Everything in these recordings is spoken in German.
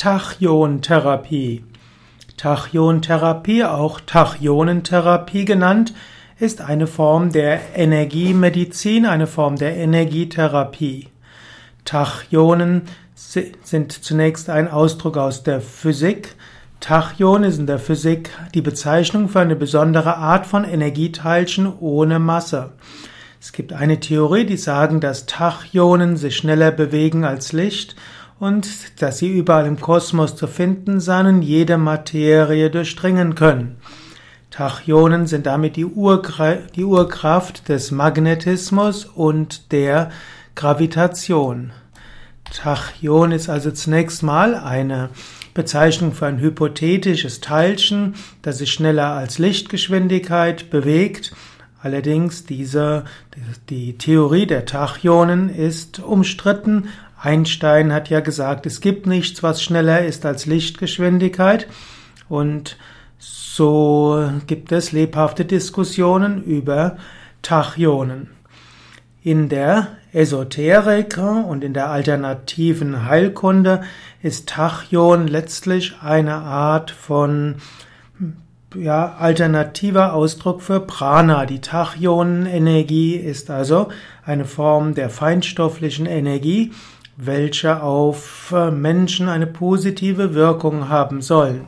Tachyontherapie. Tachyontherapie, auch Tachionentherapie genannt, ist eine Form der Energiemedizin, eine Form der Energietherapie. Tachyonen sind zunächst ein Ausdruck aus der Physik. Tachyon ist in der Physik die Bezeichnung für eine besondere Art von Energieteilchen ohne Masse. Es gibt eine Theorie, die sagen, dass Tachyonen sich schneller bewegen als Licht und dass sie überall im Kosmos zu finden sein und jede Materie durchdringen können. Tachyonen sind damit die, Urgra die Urkraft des Magnetismus und der Gravitation. Tachyon ist also zunächst mal eine Bezeichnung für ein hypothetisches Teilchen, das sich schneller als Lichtgeschwindigkeit bewegt. Allerdings diese, die Theorie der Tachyonen ist umstritten, Einstein hat ja gesagt, es gibt nichts, was schneller ist als Lichtgeschwindigkeit. Und so gibt es lebhafte Diskussionen über Tachyonen. In der Esoterik und in der alternativen Heilkunde ist Tachyon letztlich eine Art von ja, alternativer Ausdruck für Prana. Die Tachyonenergie ist also eine Form der feinstofflichen Energie, welche auf äh, Menschen eine positive Wirkung haben sollen.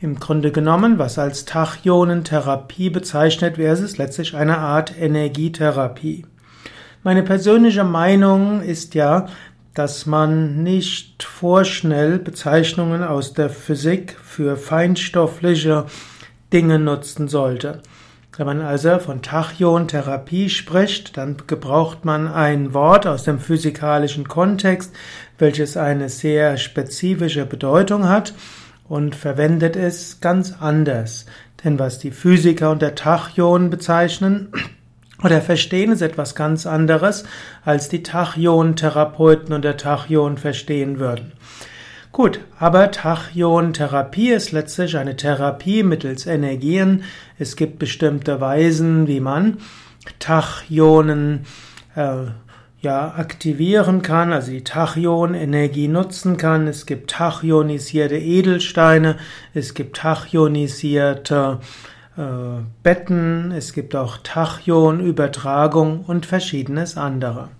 Im Grunde genommen, was als Tachionentherapie bezeichnet wird, ist letztlich eine Art Energietherapie. Meine persönliche Meinung ist ja, dass man nicht vorschnell Bezeichnungen aus der Physik für feinstoffliche Dinge nutzen sollte. Wenn man also von Tachyontherapie spricht, dann gebraucht man ein Wort aus dem physikalischen Kontext, welches eine sehr spezifische Bedeutung hat und verwendet es ganz anders. Denn was die Physiker unter Tachyon bezeichnen oder verstehen, ist etwas ganz anderes, als die Tachyon-Therapeuten unter Tachyon verstehen würden. Gut, aber Tachyon-Therapie ist letztlich eine Therapie mittels Energien. Es gibt bestimmte Weisen, wie man Tachyonen äh, ja, aktivieren kann, also die Tachyon-Energie nutzen kann. Es gibt tachionisierte Edelsteine, es gibt tachionisierte äh, Betten, es gibt auch Tachyon-Übertragung und verschiedenes andere.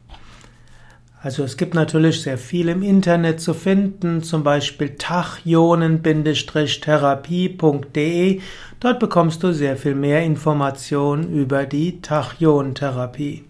Also es gibt natürlich sehr viel im Internet zu finden, zum Beispiel tachyonen-therapie.de. Dort bekommst du sehr viel mehr Informationen über die Tachyon-Therapie.